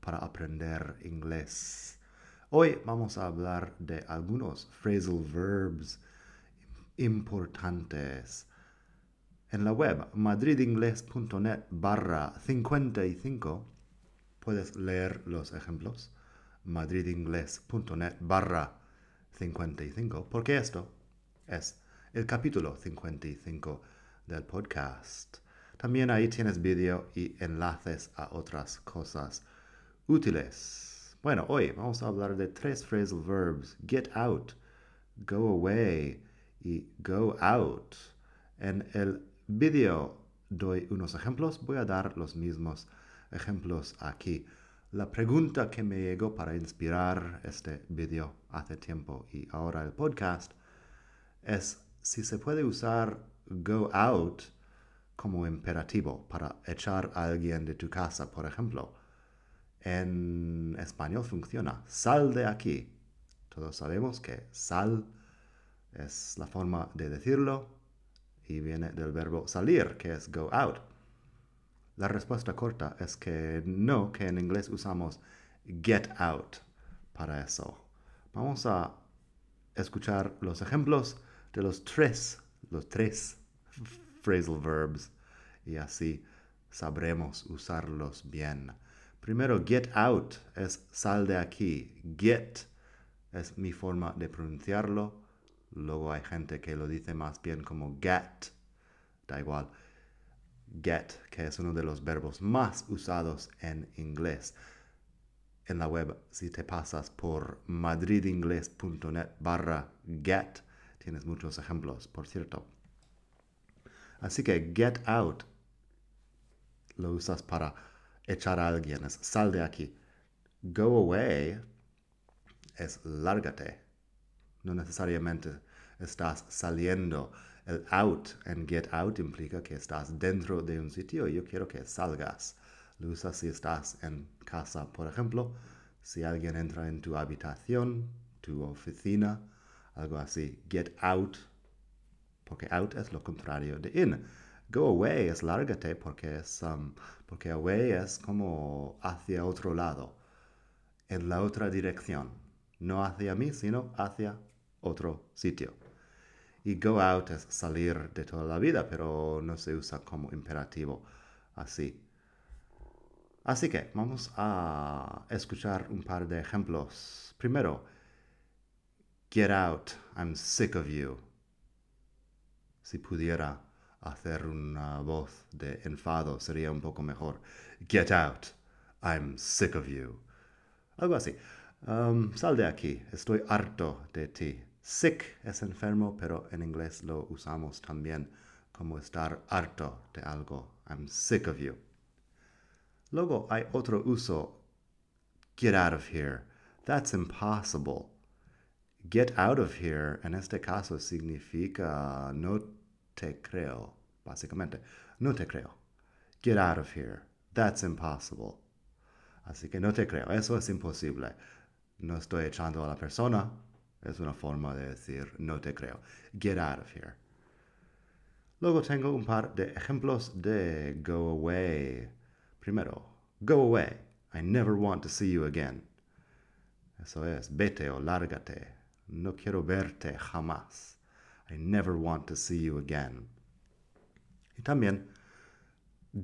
para aprender inglés. Hoy vamos a hablar de algunos phrasal verbs importantes. En la web madridingles.net barra 55 puedes leer los ejemplos. madridingles.net barra 55 porque esto es el capítulo 55 del podcast. También ahí tienes vídeo y enlaces a otras cosas útiles. Bueno, hoy vamos a hablar de tres phrasal verbs. Get out, go away y go out. En el vídeo doy unos ejemplos. Voy a dar los mismos ejemplos aquí. La pregunta que me llegó para inspirar este vídeo hace tiempo y ahora el podcast es si se puede usar go out como imperativo para echar a alguien de tu casa, por ejemplo en español funciona. Sal de aquí. Todos sabemos que sal es la forma de decirlo y viene del verbo salir, que es go out. La respuesta corta es que no, que en inglés usamos get out para eso. Vamos a escuchar los ejemplos de los tres, los tres phrasal verbs y así sabremos usarlos bien. Primero, get out es sal de aquí. Get es mi forma de pronunciarlo. Luego hay gente que lo dice más bien como get. Da igual. Get, que es uno de los verbos más usados en inglés. En la web, si te pasas por madridingles.net barra get, tienes muchos ejemplos, por cierto. Así que get out lo usas para echar a alguien, es sal de aquí. Go away es lárgate. No necesariamente estás saliendo. El out en get out implica que estás dentro de un sitio y yo quiero que salgas. Lo usas si estás en casa, por ejemplo. Si alguien entra en tu habitación, tu oficina, algo así. Get out, porque out es lo contrario de in. Go away es lárgate porque es um, porque away es como hacia otro lado, en la otra dirección, no hacia mí, sino hacia otro sitio. Y go out es salir de toda la vida, pero no se usa como imperativo así. Así que vamos a escuchar un par de ejemplos. Primero, get out, I'm sick of you. Si pudiera hacer una voz de enfado sería un poco mejor. Get out. I'm sick of you. Algo así. Um, sal de aquí. Estoy harto de ti. Sick es enfermo, pero en inglés lo usamos también como estar harto de algo. I'm sick of you. Luego hay otro uso. Get out of here. That's impossible. Get out of here en este caso significa no te creo, básicamente. No te creo. Get out of here. That's impossible. Así que no te creo. Eso es imposible. No estoy echando a la persona. Es una forma de decir no te creo. Get out of here. Luego tengo un par de ejemplos de go away. Primero, go away. I never want to see you again. Eso es, vete o lárgate. No quiero verte jamás. I never want to see you again. Y también,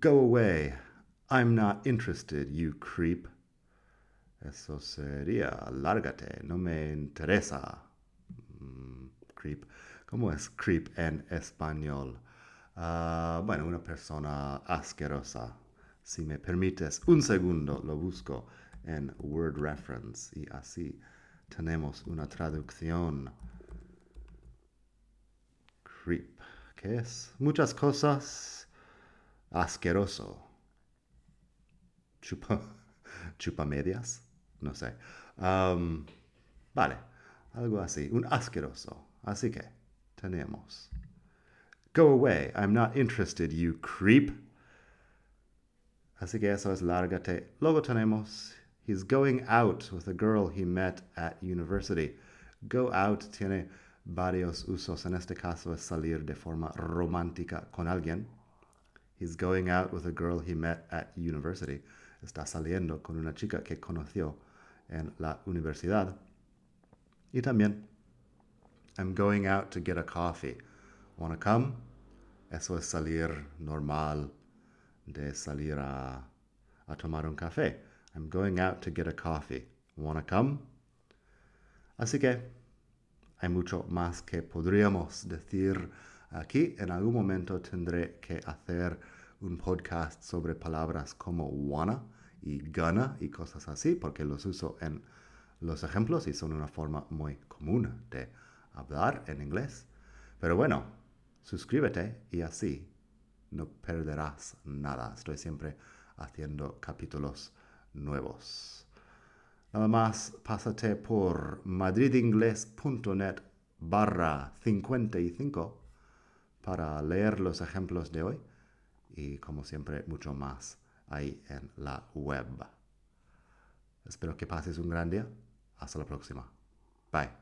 go away. I'm not interested, you creep. Eso sería, lárgate, no me interesa. Mm, creep. ¿Cómo es creep en español? Uh, bueno, una persona asquerosa. Si me permites un segundo, lo busco en Word Reference y así tenemos una traducción creep, que es muchas cosas asqueroso. chupamedias, no sé. Vale, algo así, un asqueroso. Así que tenemos. Go away, I'm not interested, you creep. Así que eso es lárgate. Luego tenemos, he's going out with a girl he met at university. Go out tiene varios usos. En este caso es salir de forma romántica con alguien. He's going out with a girl he met at university. Está saliendo con una chica que conoció en la universidad. Y también, I'm going out to get a coffee. Wanna come? Eso es salir normal de salir a, a tomar un café. I'm going out to get a coffee. Wanna come? Así que hay mucho más que podríamos decir aquí. En algún momento tendré que hacer un podcast sobre palabras como wanna y gonna y cosas así, porque los uso en los ejemplos y son una forma muy común de hablar en inglés. Pero bueno, suscríbete y así no perderás nada. Estoy siempre haciendo capítulos nuevos. Nada más pásate por madridingles.net barra 55 para leer los ejemplos de hoy y como siempre mucho más ahí en la web. Espero que pases un gran día. Hasta la próxima. Bye.